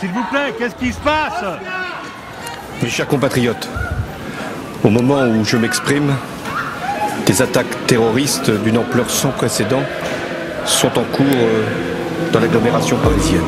S'il vous plaît, qu'est-ce qui se passe Mes chers compatriotes, au moment où je m'exprime, des attaques terroristes d'une ampleur sans précédent sont en cours euh, dans l'agglomération parisienne.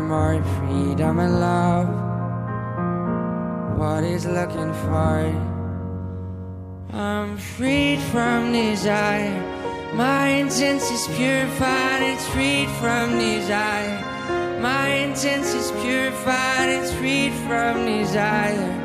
My freedom and love. What he's looking for. I'm freed from desire. My incense is purified, it's freed from desire. My incense is purified, it's freed from desire.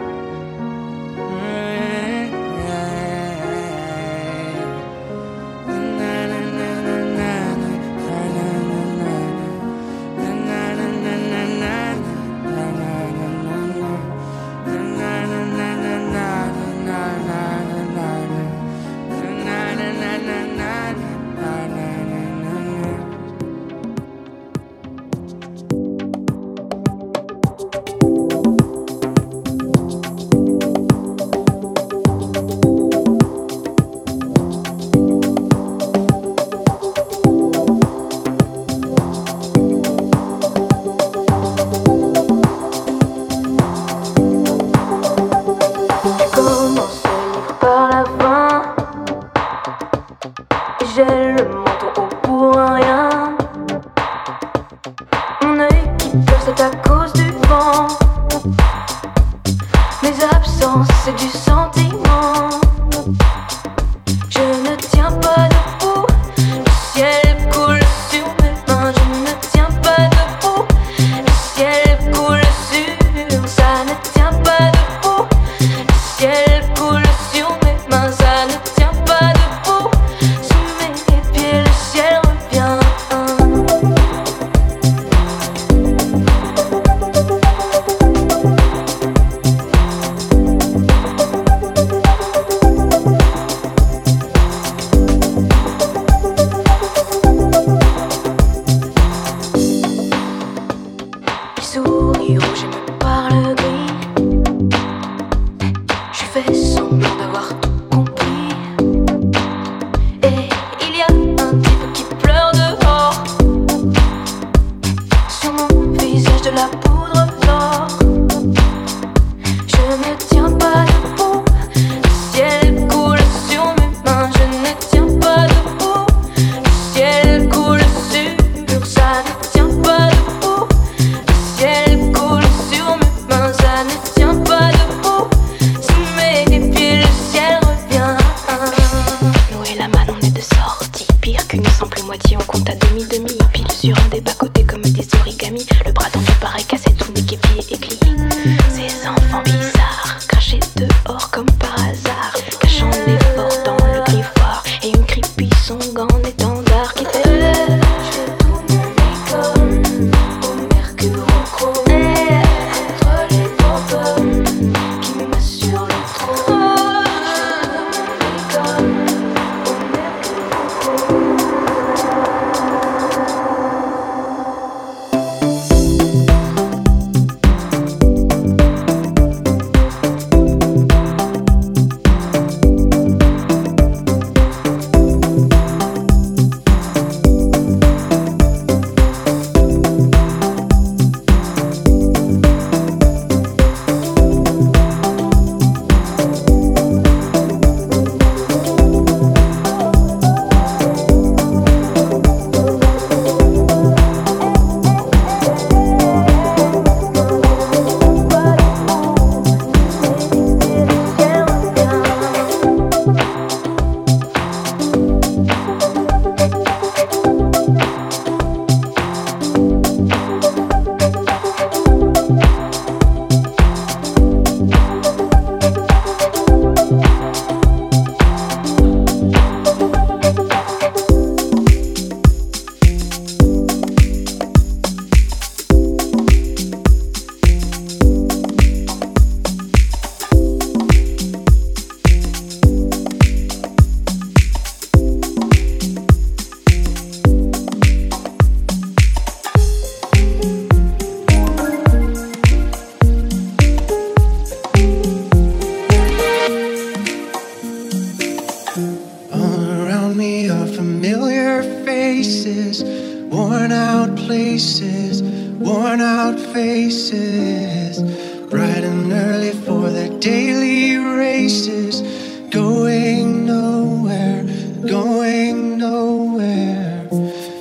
places, going nowhere, going nowhere.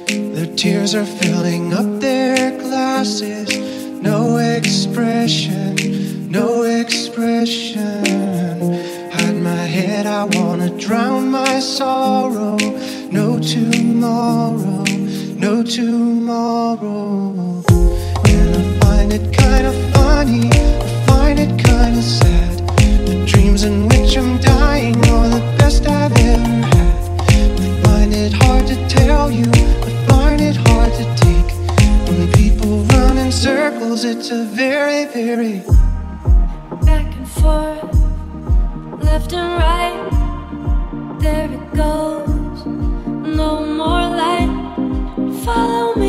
Their tears are filling up their glasses, no expression, no expression. Hide my head, I wanna drown my sorrow, no tomorrow, no tomorrow. And I find it kinda funny. feels it's a very, very back and forth, left and right. There it goes, no more light. Follow me.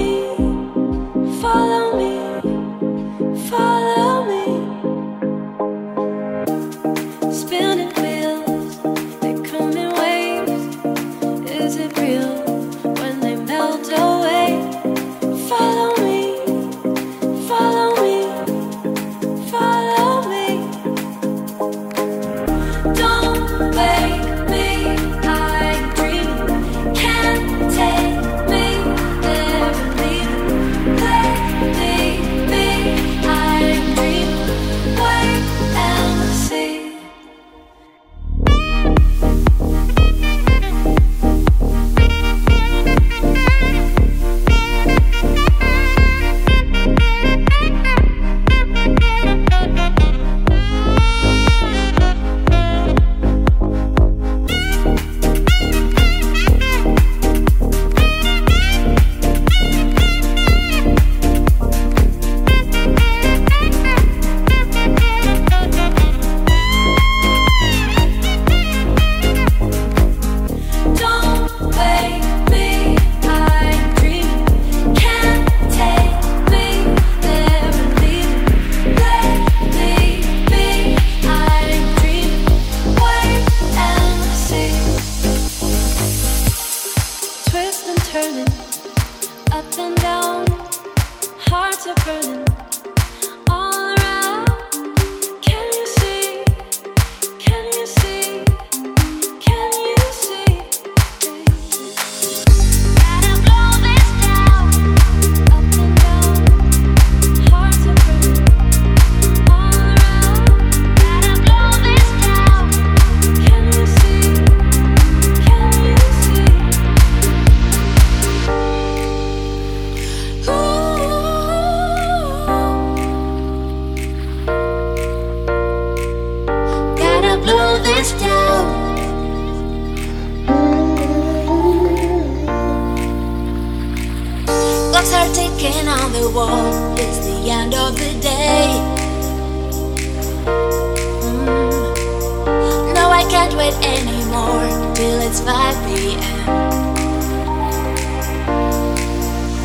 it anymore till it's 5 p.m.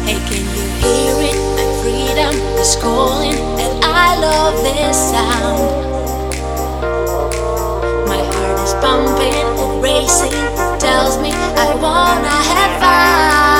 Hey, can you hear it? My freedom is calling, and I love this sound. My heart is pumping and racing, tells me I wanna have fun.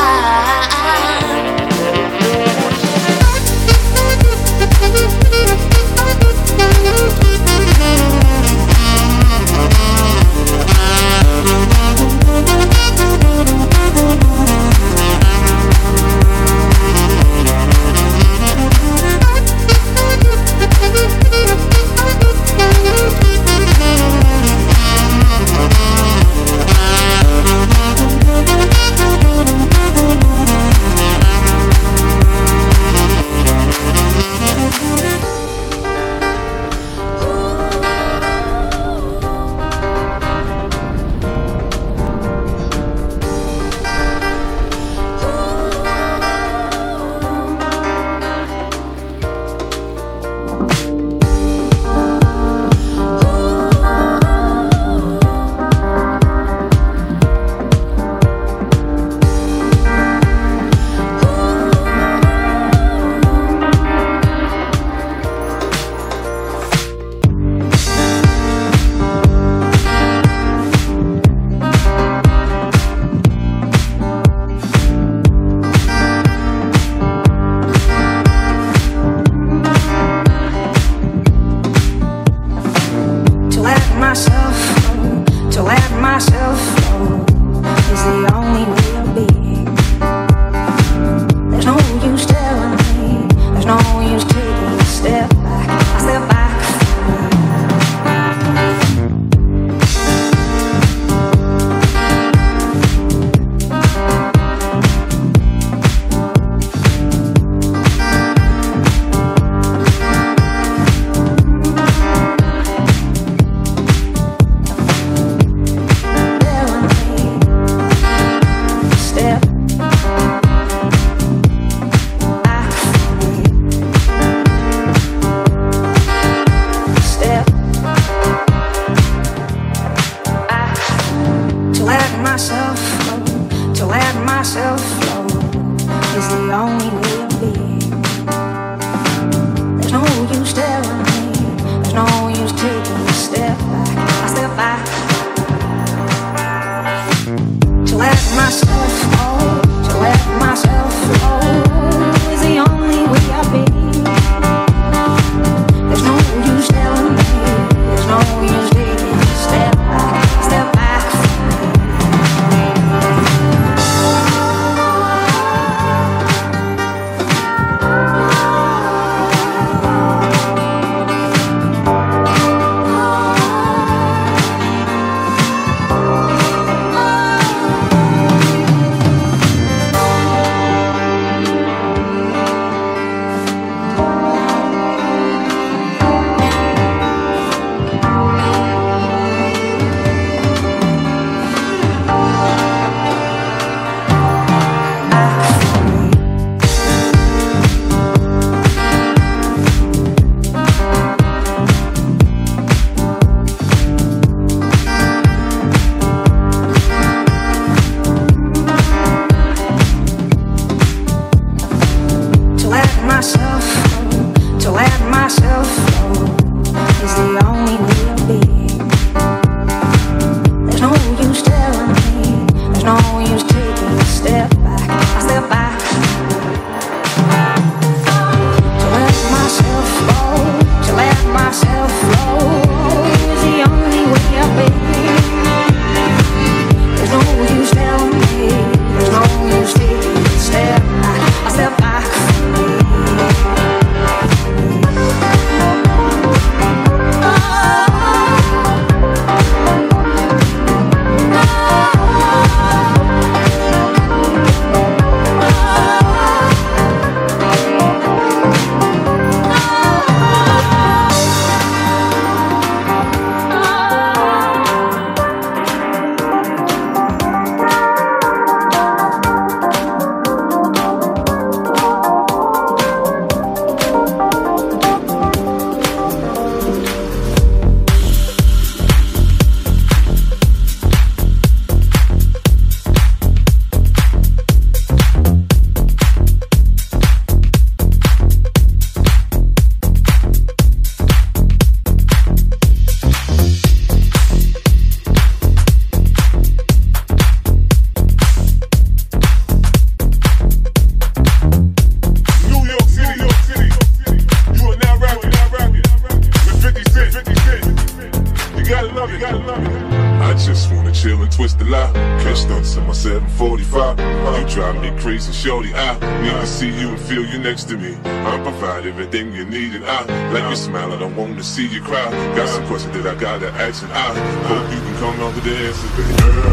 Smile. I don't want to see you cry. Got some questions that I gotta ask, and I hope you can come on the answers, baby. Girl,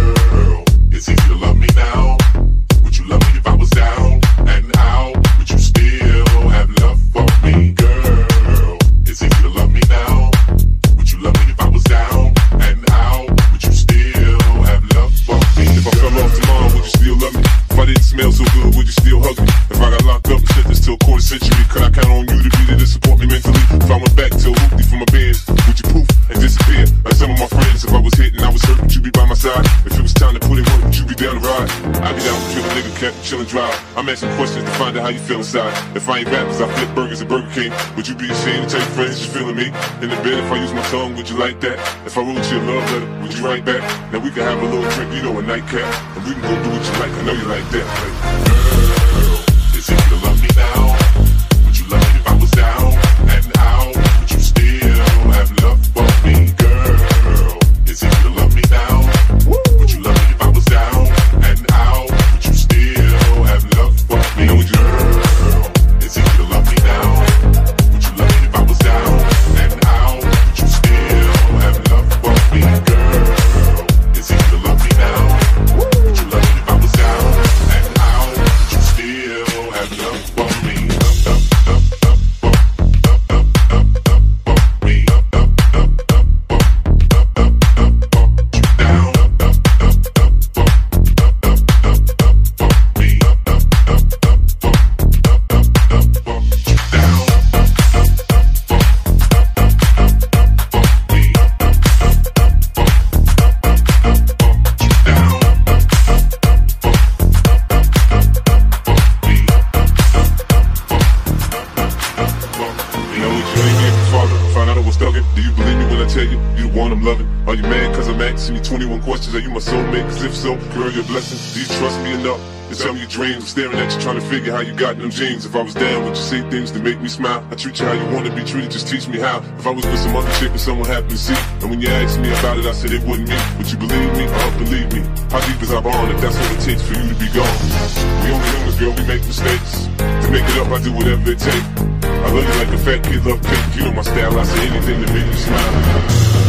I'm asking questions to find out how you feel inside. If I ain't rappers, I flip burgers at Burger King. Would you be ashamed to tell your friends you're feeling me? In the bed, if I use my tongue, would you like that? If I wrote you a love letter, would you write back? Now we can have a little drink, you know, a nightcap. And we can go do what you like, I know you like that. Like, them jeans. If I was down, would you say things to make me smile? I treat you how you want to be treated, just teach me how. If I was with some other chick and someone happened to see, and when you asked me about it, I said it wasn't me. Would you believe me or believe me? How deep is our bond if that's what it takes for you to be gone? We only humans, girl, we make mistakes. To make it up, I do whatever it takes. I love you like a fat kid love cake. You know my style, I say anything to make you smile.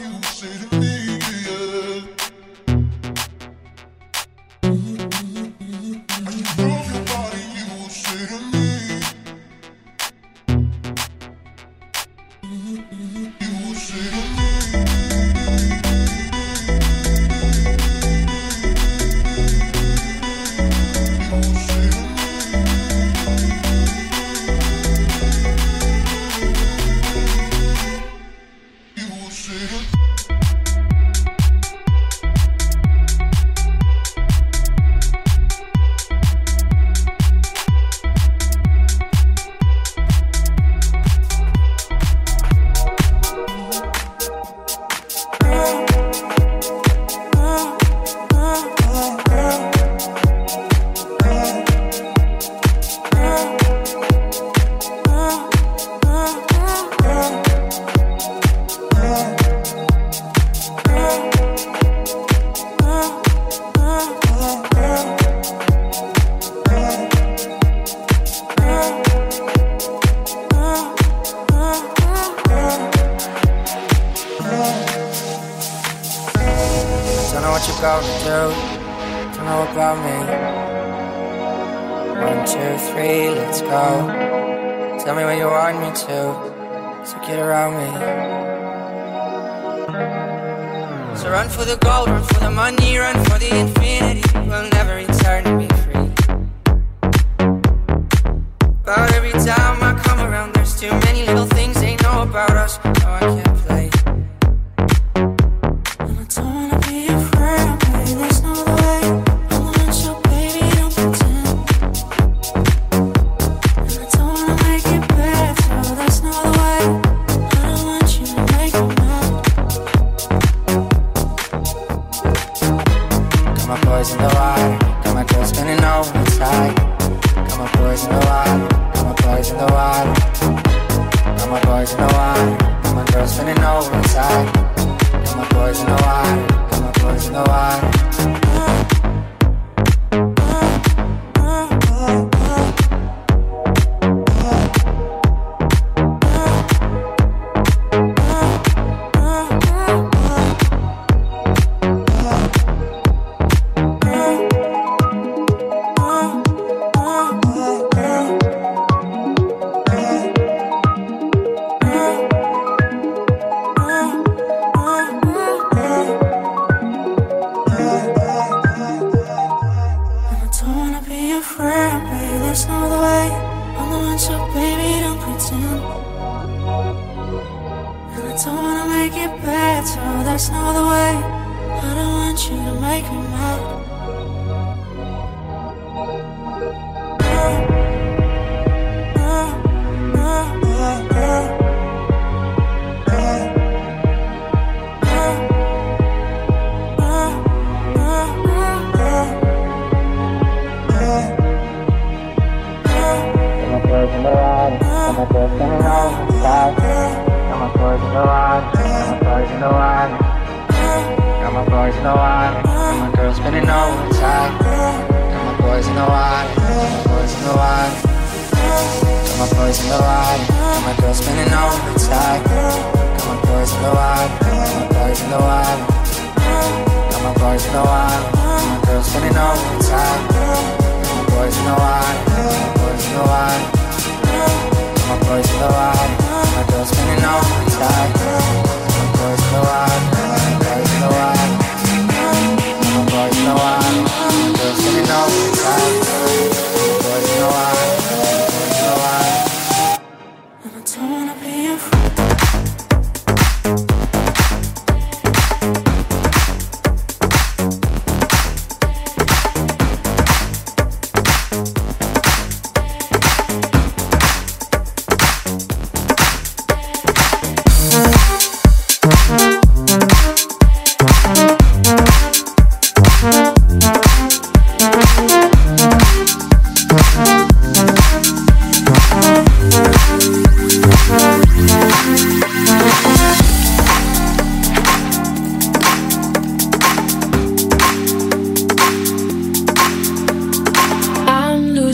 you say to me.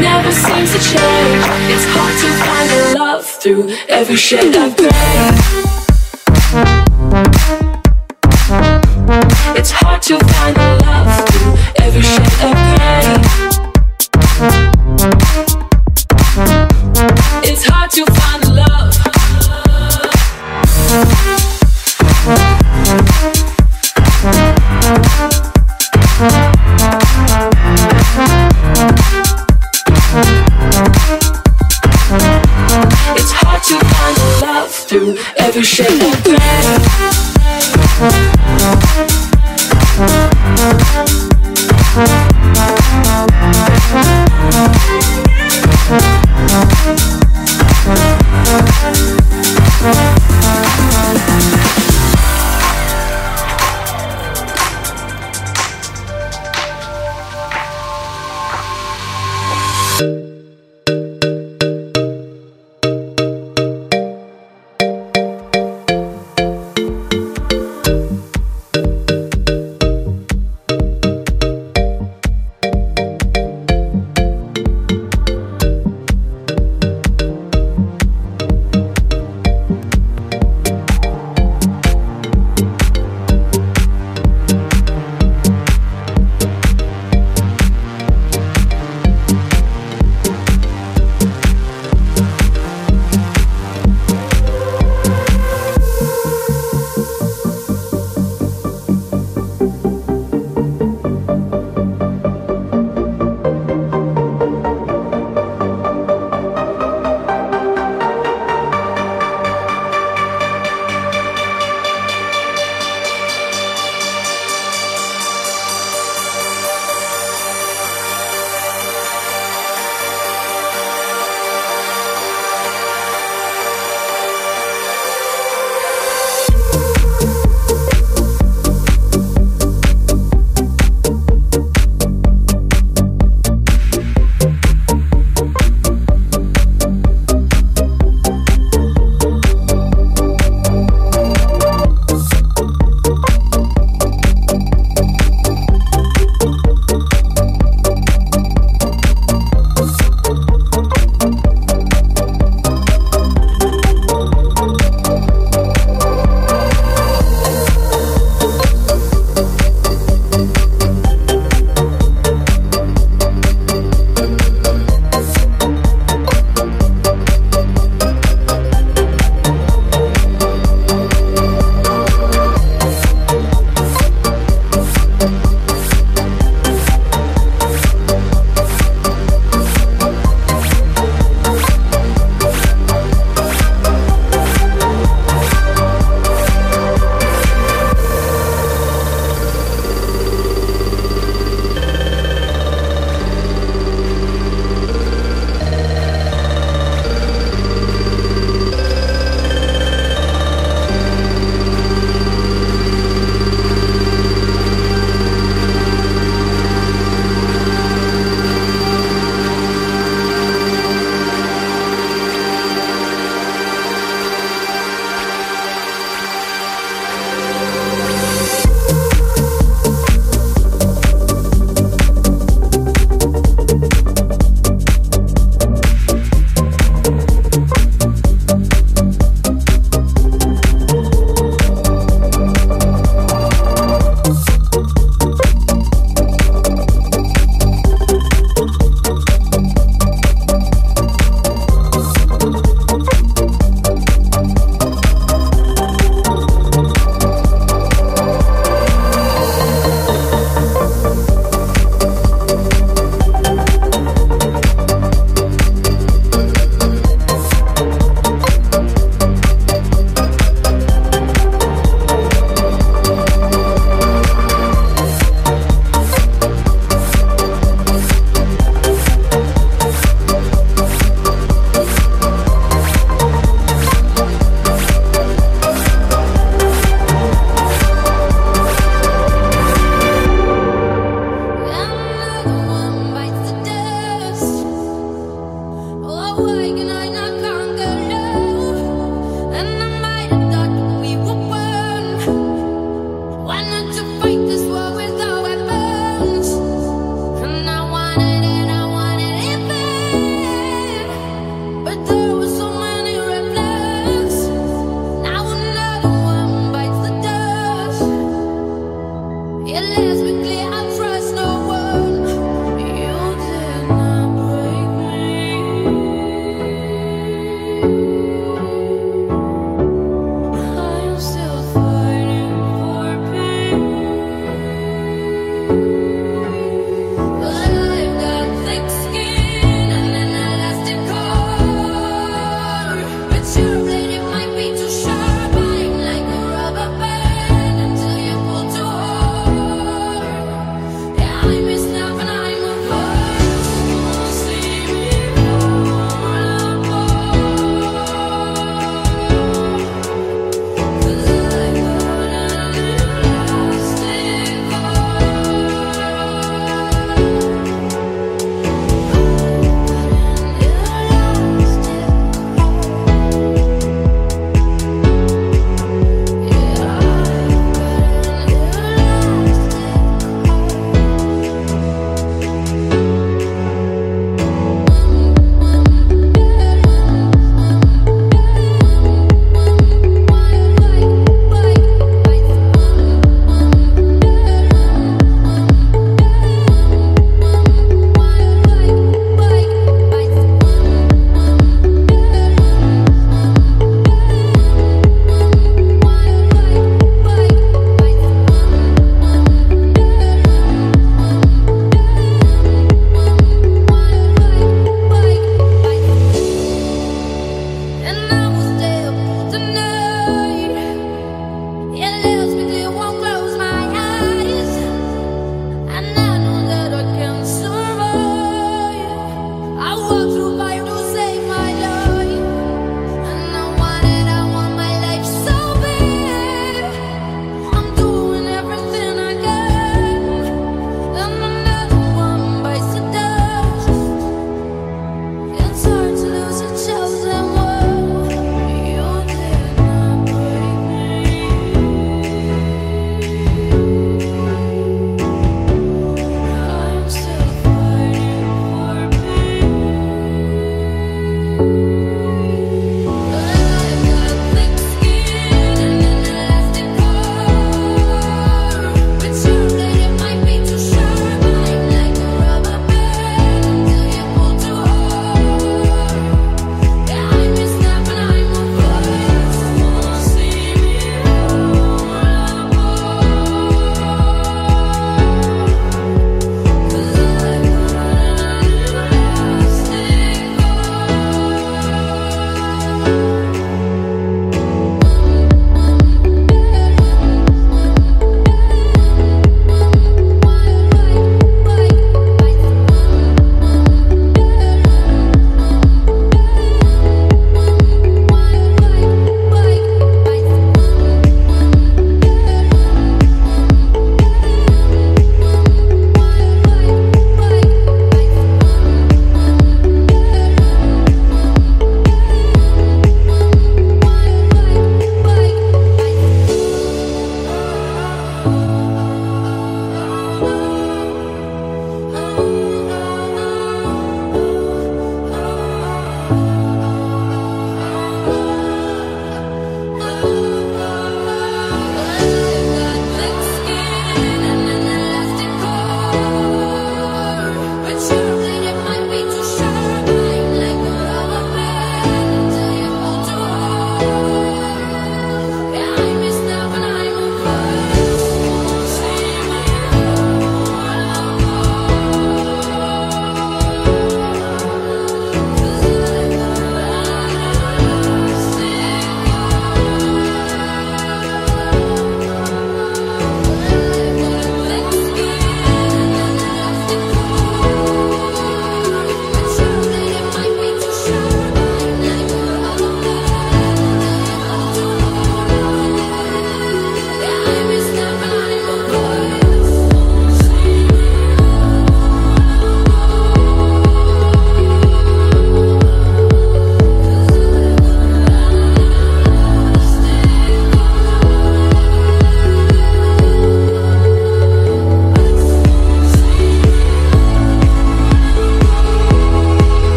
never seems to change. It's hard to find the love through every shade of gray. It's hard to find the love through every shade of